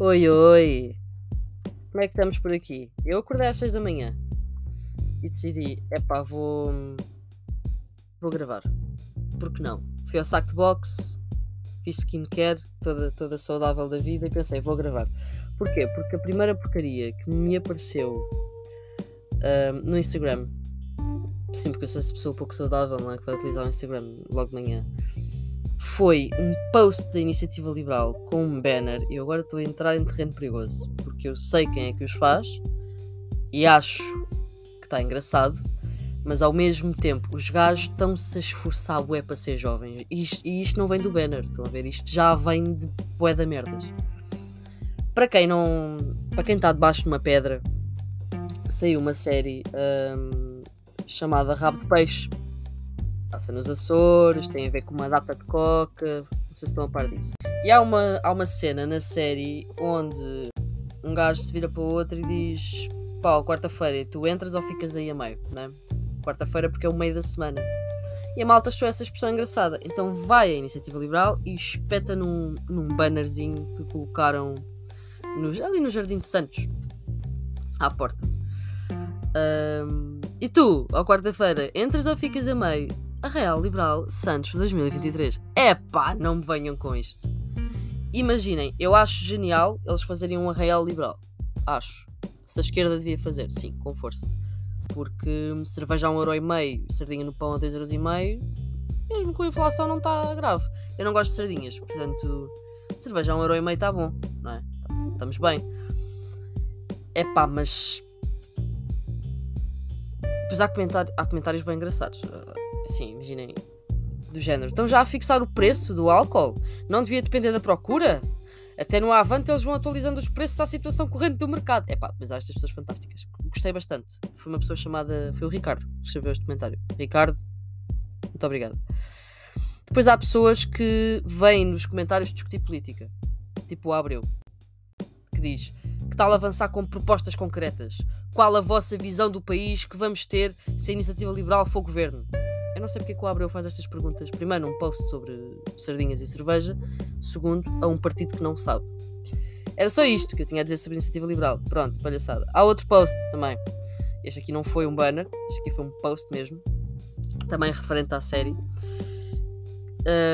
Oi, oi! Como é que estamos por aqui? Eu acordei às 6 da manhã e decidi, epá, vou. vou gravar. Por que não? Fui ao saco de boxe, fiz skincare, toda, toda saudável da vida e pensei, vou gravar. Porquê? Porque a primeira porcaria que me apareceu ah, no Instagram, sim, porque eu sou essa pessoa pouco saudável, não é? Que vai utilizar o Instagram logo de manhã foi um post da Iniciativa Liberal com um banner e agora estou a entrar em terreno perigoso porque eu sei quem é que os faz e acho que está engraçado, mas ao mesmo tempo os gajos estão-se a esforçar bué para ser jovens e isto, e isto, não vem do banner, estão a ver? Isto já vem de bué da merdas. Para quem não. Para quem está debaixo de uma pedra, saiu uma série hum, chamada Rabo de Peixe passa nos Açores, tem a ver com uma data de coca, não sei se estão a par disso. E há uma, há uma cena na série onde um gajo se vira para o outro e diz: pá, quarta-feira, tu entras ou ficas aí a meio, né? Quarta-feira porque é o meio da semana. E a malta achou essa expressão engraçada. Então vai à Iniciativa Liberal e espeta num, num bannerzinho que colocaram nos, ali no Jardim de Santos, à porta. Um, e tu, ao quarta-feira, entras ou ficas a meio? Arraial Liberal Santos 2023. Epá, não me venham com isto. Imaginem, eu acho genial eles fazerem um Arraial Liberal. Acho. Se a esquerda devia fazer, sim, com força. Porque cerveja a um euro e meio, sardinha no pão a dois euros e meio, mesmo com a inflação não está grave. Eu não gosto de sardinhas, portanto, cerveja a um euro e meio está bom, não é? Estamos bem. Epá, mas... Comentário, há comentários bem engraçados Sim, imaginem. Do género. Estão já a fixar o preço do álcool? Não devia depender da procura? Até no Avante eles vão atualizando os preços à situação corrente do mercado. É pá, mas há estas pessoas fantásticas. Gostei bastante. Foi uma pessoa chamada. Foi o Ricardo que escreveu este comentário. Ricardo, muito obrigado. Depois há pessoas que vêm nos comentários discutir política. Tipo o Abreu. Que diz: Que tal avançar com propostas concretas? Qual a vossa visão do país que vamos ter se a iniciativa liberal for governo? Não sei porque é que o Abreu faz estas perguntas. Primeiro, um post sobre sardinhas e cerveja. Segundo, a um partido que não sabe. Era só isto que eu tinha a dizer sobre a iniciativa liberal. Pronto, palhaçada. Há outro post também. Este aqui não foi um banner, este aqui foi um post mesmo. Também referente à série.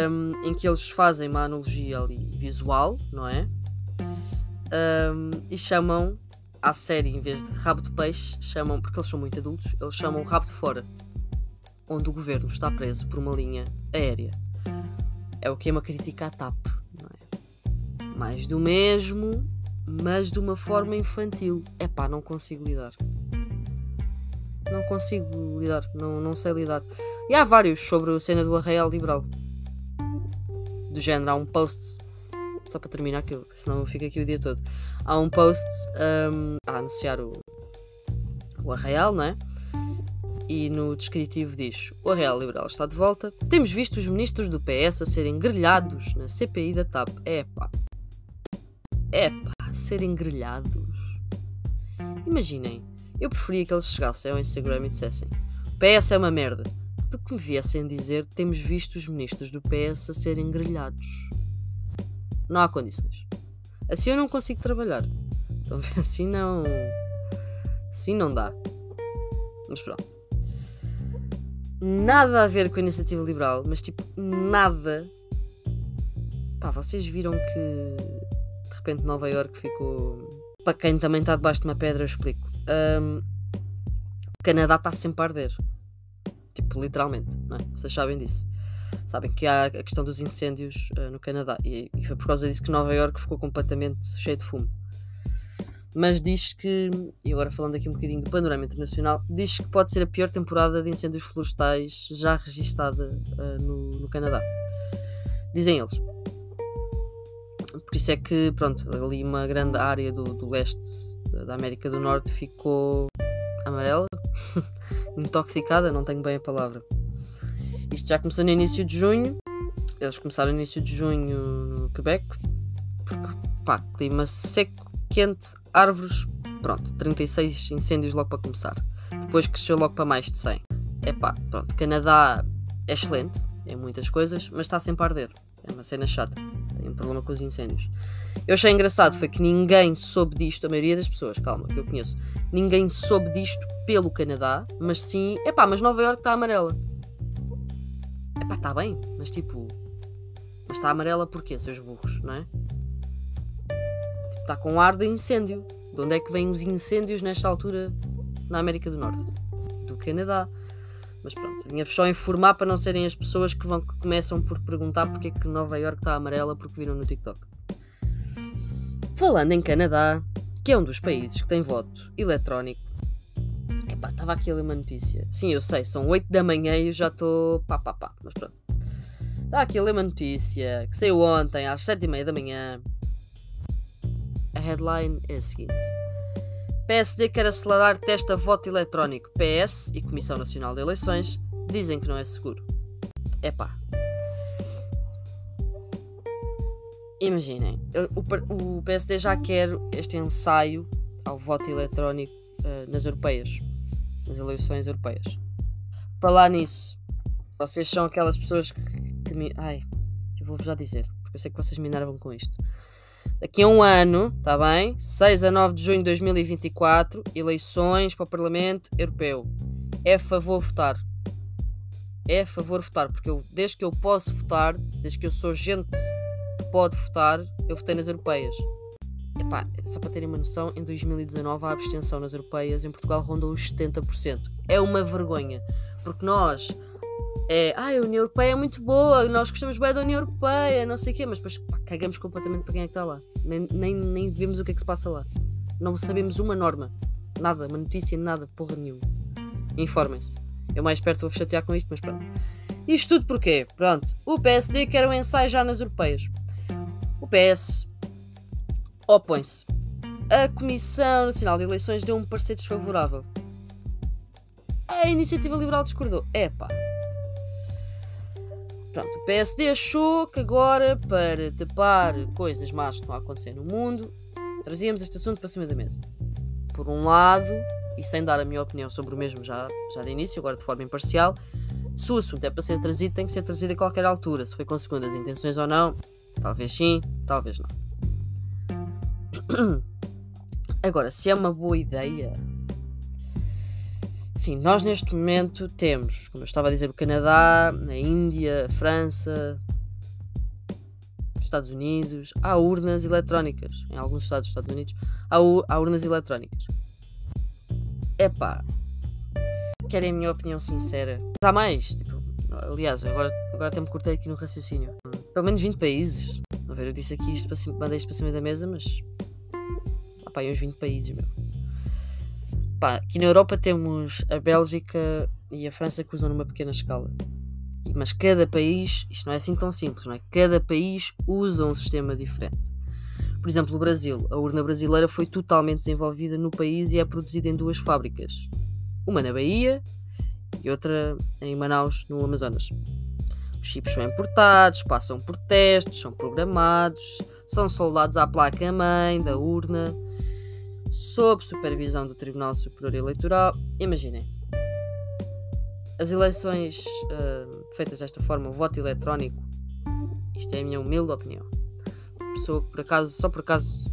Um, em que eles fazem uma analogia ali visual, não é? Um, e chamam à série, em vez de rabo de peixe, chamam, porque eles são muito adultos, eles chamam rabo de fora onde o governo está preso por uma linha aérea. É o que é uma crítica à TAP, não é? Mais do mesmo, mas de uma forma infantil. É pá, não consigo lidar. Não consigo lidar, não, não sei lidar. E há vários sobre a cena do Arraial Liberal. Do género, há um post. Só para terminar, que eu, senão eu fico aqui o dia todo. Há um post um, a anunciar o, o Arraial, não é? E no descritivo diz: O Real Liberal está de volta. Temos visto os ministros do PS a serem grelhados na CPI da TAP. Epá. Epá, serem grelhados. Imaginem, eu preferia que eles chegassem ao Instagram e dissessem: O PS é uma merda. Do que me viessem dizer: Temos visto os ministros do PS a serem grelhados. Não há condições. Assim eu não consigo trabalhar. Então, assim não. Assim não dá. Mas pronto nada a ver com a iniciativa liberal, mas tipo, nada. Pá, vocês viram que de repente Nova York ficou. Para quem também está debaixo de uma pedra, eu explico. Um, o Canadá está sempre a arder. Tipo, literalmente, não é? Vocês sabem disso. Sabem que há a questão dos incêndios uh, no Canadá. E, e foi por causa disso que Nova York ficou completamente cheio de fumo mas diz que, e agora falando aqui um bocadinho do panorama internacional, diz que pode ser a pior temporada de incêndios florestais já registada uh, no, no, Canadá. Dizem eles. Por isso é que, pronto, ali uma grande área do, do leste da América do Norte ficou amarela, intoxicada, não tenho bem a palavra. Isto já começou no início de junho, eles começaram no início de junho no Quebec, porque, pá, clima seco, quente, árvores, pronto, 36 incêndios logo para começar. Depois cresceu logo para mais de 100. Epá, pronto, Canadá é excelente em muitas coisas, mas está sempre a arder. É uma cena chata. Tem um problema com os incêndios. Eu achei engraçado foi que ninguém soube disto, a maioria das pessoas, calma, que eu conheço, ninguém soube disto pelo Canadá, mas sim, epá, mas Nova York está amarela. Epá, está bem, mas tipo, mas está amarela porquê, seus burros, não é? Está com ar de incêndio. De onde é que vêm os incêndios nesta altura na América do Norte? Do Canadá. Mas pronto, vinha-vos só informar para não serem as pessoas que, vão, que começam por perguntar porque é que Nova York está amarela porque viram no TikTok. Falando em Canadá, que é um dos países que tem voto eletrónico. Epá, estava aqui a ler uma notícia. Sim, eu sei, são 8 da manhã e eu já estou pá pá pá, mas pronto. Está aqui a ler uma notícia que saiu ontem às 7 e meia da manhã. Headline é a seguinte. PSD quer acelerar teste a voto eletrónico. PS e Comissão Nacional de Eleições dizem que não é seguro. Epá, Imaginem, o, PSD já quer este ensaio ao voto eletrónico uh, nas europeias, nas eleições europeias. Falar nisso, vocês são aquelas pessoas que, que me. Ai, eu vou-vos já dizer, porque eu sei que vocês me enervam com isto. Daqui a um ano, está bem? 6 a 9 de junho de 2024, eleições para o Parlamento Europeu. É a favor votar. É favor votar, porque eu, desde que eu posso votar, desde que eu sou gente pode votar, eu votei nas europeias. Epá, só para terem uma noção, em 2019 a abstenção nas europeias em Portugal rondou os 70%. É uma vergonha, porque nós é, ah, a União Europeia é muito boa, nós gostamos bem da União Europeia, não sei o quê, mas depois pá, cagamos completamente para quem é que está lá. Nem, nem, nem vemos o que é que se passa lá. Não sabemos uma norma, nada, uma notícia, nada, porra nenhuma. Informem-se. Eu mais perto vou chatear com isto, mas pronto. Isto tudo porquê? Pronto, o PSD quer um ensaio já nas europeias. O PS opõe-se. A Comissão Nacional de Eleições deu um parecer desfavorável. A Iniciativa Liberal discordou. Epá. Pronto, o PSD achou que agora, para tapar coisas más que estão a acontecer no mundo, trazíamos este assunto para cima da mesa. Por um lado, e sem dar a minha opinião sobre o mesmo já, já de início, agora de forma imparcial, se o assunto é para ser trazido, tem que ser trazido a qualquer altura. Se foi com segundas intenções ou não, Talvez sim, talvez não. Agora, se é uma boa ideia. Sim, nós neste momento temos, como eu estava a dizer, o Canadá, a Índia, a França, Estados Unidos, há urnas eletrónicas. Em alguns estados dos Estados Unidos há, há urnas eletrónicas. Epá, querem a minha opinião sincera? Há mais, tipo, aliás, agora, agora até me cortei aqui no raciocínio pelo menos 20 países. A ver, eu disse aqui isto para cima, mandei isto para cima da mesa, mas. Ah, pá, uns 20 países, meu. Pá, aqui na Europa temos a Bélgica e a França que usam numa pequena escala. Mas cada país, isto não é assim tão simples, não é? Cada país usa um sistema diferente. Por exemplo, o Brasil. A urna brasileira foi totalmente desenvolvida no país e é produzida em duas fábricas. Uma na Bahia e outra em Manaus, no Amazonas. Os chips são importados, passam por testes, são programados, são soldados à placa-mãe da urna, sob supervisão do Tribunal Superior Eleitoral. Imaginem, as eleições uh, feitas desta forma, o voto eletrónico, isto é a minha humilde opinião. Pessoa que por acaso, só por acaso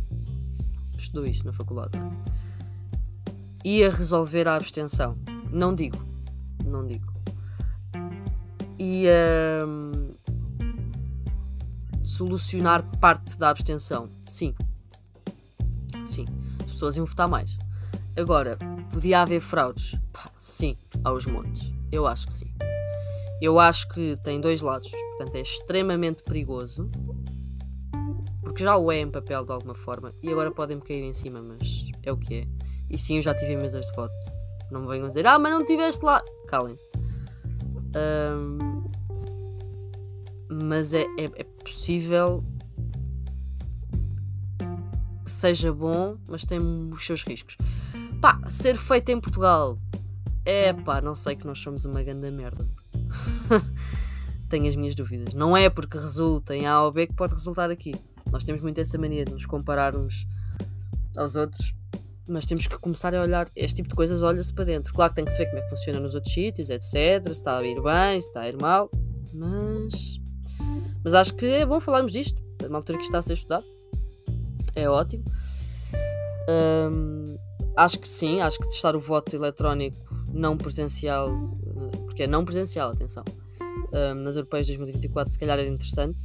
estudou isto na faculdade, ia resolver a abstenção. Não digo, não digo e um, solucionar parte da abstenção. Sim. Sim. As pessoas iam votar mais. Agora, podia haver fraudes? Pá, sim, aos montes. Eu acho que sim. Eu acho que tem dois lados. Portanto, é extremamente perigoso. Porque já o é em papel de alguma forma. E agora podem-me cair em cima, mas é o que é. E sim, eu já tive mesas de voto. Não me venham dizer, ah, mas não tiveste lá. Calem-se. Um, mas é, é, é possível seja bom, mas tem os seus riscos. Pá, ser feito em Portugal. É pá, não sei que nós somos uma grande merda. Tenho as minhas dúvidas. Não é porque resulta em A ou B que pode resultar aqui. Nós temos muito essa mania de nos comparar uns aos outros, mas temos que começar a olhar este tipo de coisas, olha-se para dentro. Claro que tem que se ver como é que funciona nos outros sítios, etc. Se está a ir bem, se está a ir mal, mas mas acho que é bom falarmos disto, uma altura que está a ser estudado. É ótimo. Um, acho que sim, acho que testar o voto eletrónico não presencial, porque é não presencial, atenção, um, nas europeias de 2024 se calhar era interessante.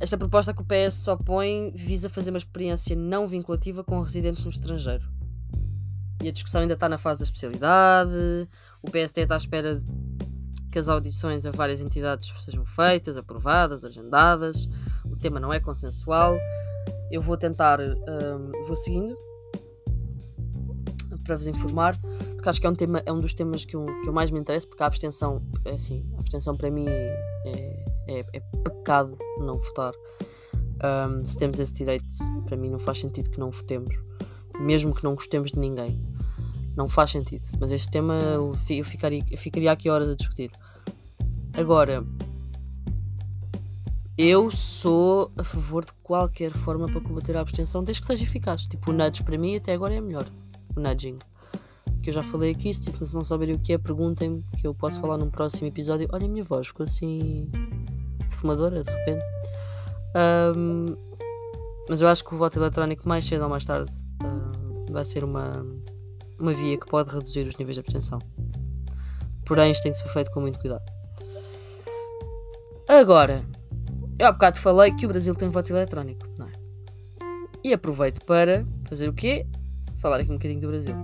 Esta proposta que o PS só põe visa fazer uma experiência não vinculativa com residentes no estrangeiro. E a discussão ainda está na fase da especialidade. O PST está à espera que as audições a várias entidades sejam feitas, aprovadas, agendadas. O tema não é consensual. Eu vou tentar, um, vou seguindo para vos informar, porque acho que é um, tema, é um dos temas que eu, que eu mais me interessa, porque a abstenção, é assim, a abstenção para mim é, é, é pecado não votar. Um, se temos esse direito, para mim não faz sentido que não votemos, mesmo que não gostemos de ninguém. Não faz sentido. Mas este tema eu ficaria, eu ficaria aqui horas a discutir. Agora, eu sou a favor de qualquer forma para combater a abstenção, desde que seja eficaz. Tipo, o nudge para mim até agora é melhor. O nudging. Que eu já falei aqui, se não saberem o que é, perguntem-me, que eu posso falar num próximo episódio. Olha a minha voz, ficou assim. fumadora de repente. Um, mas eu acho que o voto eletrónico, mais cedo ou mais tarde, uh, vai ser uma uma via que pode reduzir os níveis de abstenção. Porém, isto tem que ser feito com muito cuidado. Agora, eu há bocado falei que o Brasil tem voto eletrónico, não é? E aproveito para fazer o quê? Falar aqui um bocadinho do Brasil.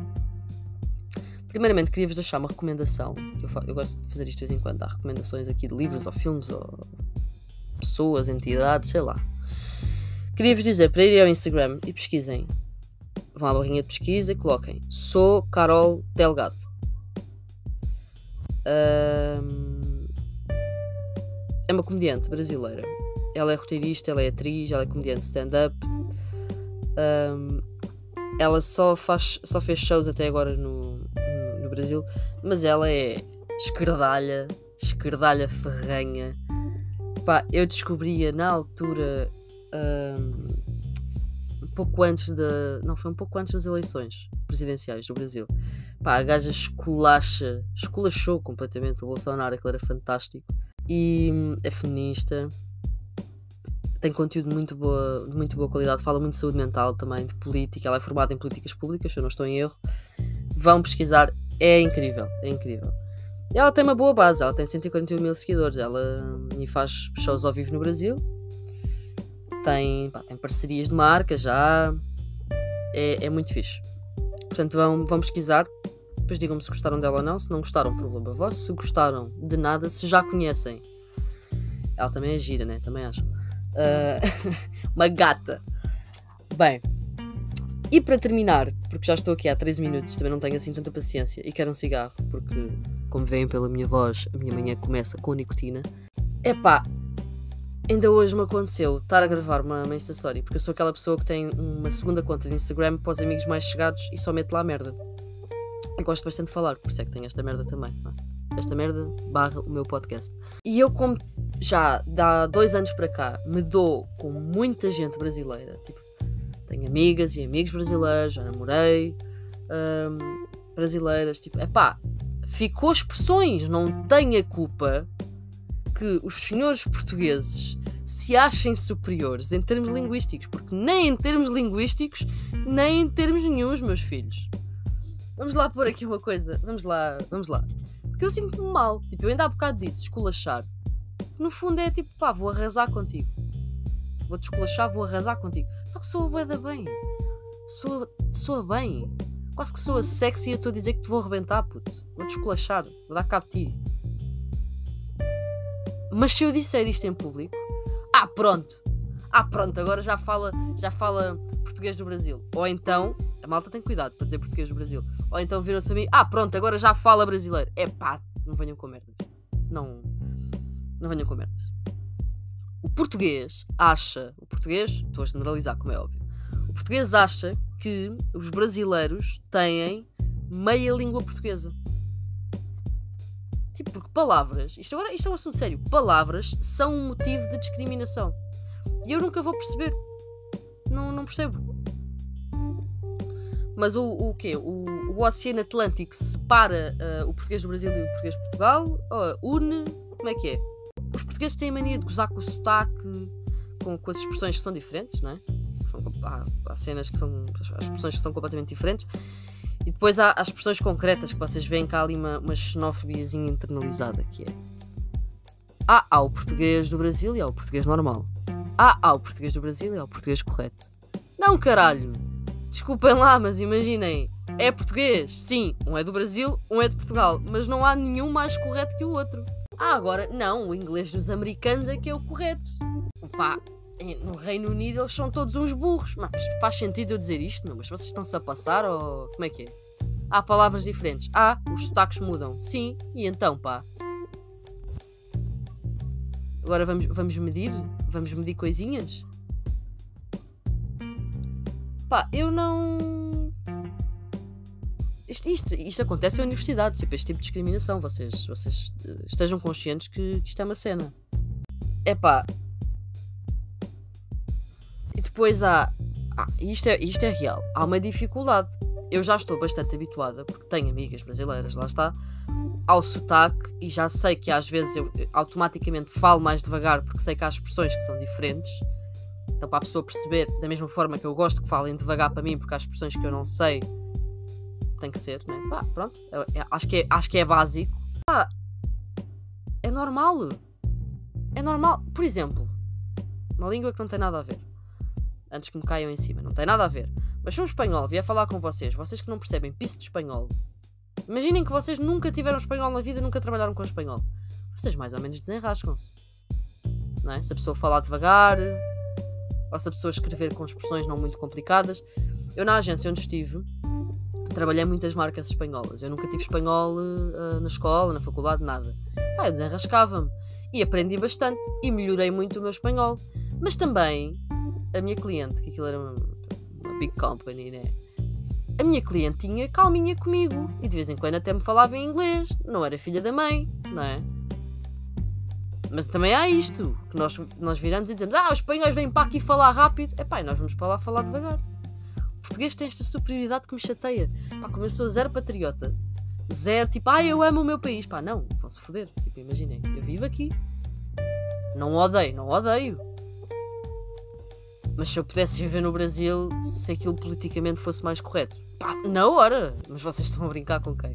Primeiramente, queria-vos deixar uma recomendação. Eu, eu, gosto de fazer isto de vez em quando. Há recomendações aqui de livros ou filmes ou pessoas, entidades, sei lá. Queria-vos dizer para irem ao Instagram e pesquisem vão à barrinha de pesquisa e coloquem Sou Carol Delgado. Um, é uma comediante brasileira. Ela é roteirista, ela é atriz, ela é comediante stand-up. Um, ela só, faz, só fez shows até agora no, no, no Brasil, mas ela é esquerdalha, esquerdalha ferranha. Pá, eu descobria na altura. Um, pouco antes da. Não, foi um pouco antes das eleições presidenciais do Brasil. Pá, a gaja esculacha, esculachou completamente o Bolsonaro, aquilo era fantástico. E hum, é feminista, tem conteúdo de muito boa, de muito boa qualidade, fala muito de saúde mental também, de política, ela é formada em políticas públicas, se eu não estou em erro. Vão pesquisar, é incrível, é incrível. Ela tem uma boa base, ela tem 141 mil seguidores, ela hum, e faz shows ao vivo no Brasil, tem, pá, tem parcerias de marca já. É, é muito fixe. Portanto, vão, vão pesquisar. Depois digam-me se gostaram dela ou não. Se não gostaram, problema vosso. Se gostaram de nada, se já conhecem. Ela também é gira, né? Também acho. Uh, uma gata. Bem. E para terminar, porque já estou aqui há 13 minutos, também não tenho assim tanta paciência e quero um cigarro, porque, como veem pela minha voz, a minha manhã começa com nicotina. Epá, Ainda hoje me aconteceu estar a gravar uma, uma Insta Story, porque eu sou aquela pessoa que tem uma segunda conta de Instagram para os amigos mais chegados e só mete lá merda. Eu gosto bastante de falar, por isso é que tenho esta merda também. É? Esta merda barra o meu podcast. E eu, como já há dois anos para cá, me dou com muita gente brasileira. Tipo, tenho amigas e amigos brasileiros, já namorei um, brasileiras. Tipo, é pá, ficou expressões, não tenho a culpa que os senhores portugueses se achem superiores em termos linguísticos, porque nem em termos linguísticos, nem em termos nenhums, meus filhos. Vamos lá pôr aqui uma coisa, vamos lá, vamos lá. Porque eu sinto-me mal, tipo, eu ainda há bocado disse, esculachar. No fundo é tipo, pá, vou arrasar contigo. Vou-te esculachar, vou arrasar contigo. Só que sou a da bem. Sou, sou a bem. Quase que sou a sexy e eu estou a dizer que te vou arrebentar, puto. Vou-te esculachar, vou dar cabo de ti. Mas se eu disser isto em público, ah, pronto. Ah, pronto, agora já fala, já fala português do Brasil. Ou então, a malta tem cuidado para dizer português do Brasil. Ou então viram-se para mim, ah, pronto, agora já fala brasileiro. É pá, não venham com merdas. Não, não venham com merdas. O português acha, o português, estou a generalizar como é óbvio, o português acha que os brasileiros têm meia língua portuguesa. Tipo, porque palavras, isto agora isto é um assunto sério, palavras são um motivo de discriminação. E eu nunca vou perceber. Não, não percebo. Mas o, o quê? O, o Oceano Atlântico separa uh, o português do Brasil e o português de Portugal? Uh, une? Como é que é? os portugueses têm mania de gozar com o sotaque, com, com as expressões que são diferentes, não é? Há, há, cenas que são. as expressões que são completamente diferentes. E depois há as expressões concretas que vocês veem há ali uma, uma xenofobiazinha internalizada que é. Ah, há o português do Brasil e há o português normal. Ah, há o português do Brasil e há o português correto. Não, caralho! Desculpem lá, mas imaginem. É português, sim. Um é do Brasil, um é de Portugal. Mas não há nenhum mais correto que o outro. Ah, agora, não. O inglês dos americanos é que é o correto. Pá, no Reino Unido eles são todos uns burros. Mas faz sentido eu dizer isto, não? Mas vocês estão-se a passar ou. Como é que é? Há palavras diferentes. Ah, os sotaques mudam. Sim, e então, pá. Agora vamos, vamos medir? Vamos medir coisinhas? Pá, eu não. Isto, isto, isto acontece em universidades, tipo, este tipo de discriminação. Vocês, vocês eh, estejam conscientes que, isto é uma cena. É pá. E depois há. Ah, isto, é, isto é real. Há uma dificuldade. Eu já estou bastante habituada, porque tenho amigas brasileiras, lá está, ao sotaque e já sei que às vezes eu automaticamente falo mais devagar porque sei que há expressões que são diferentes. Então, para a pessoa perceber, da mesma forma que eu gosto que falem devagar para mim, porque há expressões que eu não sei, tem que ser, né? Pá, pronto. É, é, acho, que é, acho que é básico. Pá, é normal. É normal. Por exemplo, uma língua que não tem nada a ver. Antes que me caiam em cima, não tem nada a ver. Mas se um espanhol vier falar com vocês, vocês que não percebem piso de espanhol, imaginem que vocês nunca tiveram espanhol na vida, nunca trabalharam com espanhol. Vocês mais ou menos desenrascam-se. Não é? Se a pessoa falar devagar, ou se a pessoa escrever com expressões não muito complicadas. Eu, na agência onde estive, trabalhei muitas marcas espanholas. Eu nunca tive espanhol uh, na escola, na faculdade, nada. Ah, eu desenrascava-me. E aprendi bastante. E melhorei muito o meu espanhol. Mas também, a minha cliente, que aquilo era uma, uma big company, né? A minha cliente tinha calminha comigo. E de vez em quando até me falava em inglês. Não era filha da mãe, não é? Mas também há isto, que nós, nós viramos e dizemos, ah, os espanhóis vêm para aqui falar rápido. É pá, nós vamos para lá falar devagar. O português tem esta superioridade que me chateia. Pá, como eu sou zero patriota, zero, tipo, ah, eu amo o meu país. Pá, não, posso foder. Tipo, imaginem, eu vivo aqui. Não odeio, não odeio. Mas se eu pudesse viver no Brasil, se aquilo politicamente fosse mais correto, pá, na hora. Mas vocês estão a brincar com quem?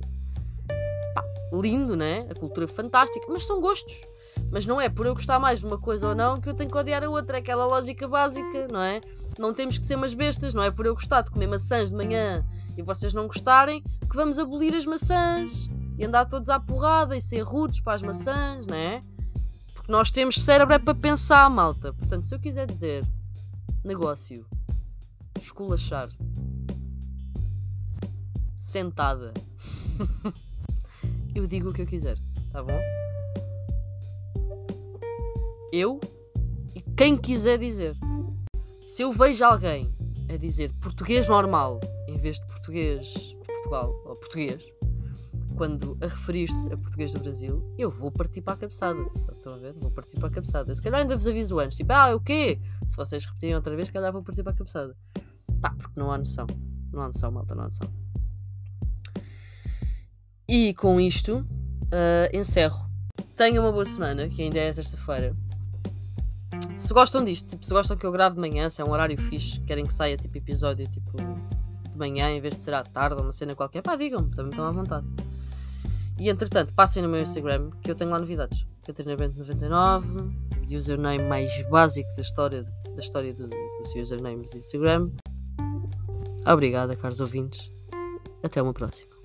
Pá, lindo, né? A cultura fantástica, mas são gostos. Mas não é por eu gostar mais de uma coisa ou não que eu tenho que odiar a outra. É aquela lógica básica, não é? Não temos que ser umas bestas, não é por eu gostar de comer maçãs de manhã e vocês não gostarem que vamos abolir as maçãs e andar todos à porrada e ser rudes para as maçãs, não é? Porque nós temos cérebro é para pensar, malta. Portanto, se eu quiser dizer negócio, esculachar, sentada, eu digo o que eu quiser, tá bom? Eu e quem quiser dizer. Se eu vejo alguém a dizer português normal em vez de português de Portugal ou português, quando a referir-se a português do Brasil, eu vou partir para a cabeçada. Estão a ver? Vou partir para a cabeçada. Se calhar ainda vos aviso antes, tipo, ah, o quê? Se vocês repetirem outra vez, se calhar vou partir para a cabeçada. Pá, porque não há noção. Não há noção, malta, não há noção. E com isto, uh, encerro. Tenham uma boa semana, que ainda é terça-feira. Se gostam disto, tipo, se gostam que eu grave de manhã, se é um horário fixe, querem que saia tipo episódio tipo de manhã em vez de ser à tarde ou uma cena qualquer, pá, digam-me, também estão à vontade. E entretanto, passem no meu Instagram que eu tenho lá novidades. Catarina Bento 99, username mais básico da história, da história do, dos usernames do Instagram. Obrigada, caros ouvintes. Até uma próxima.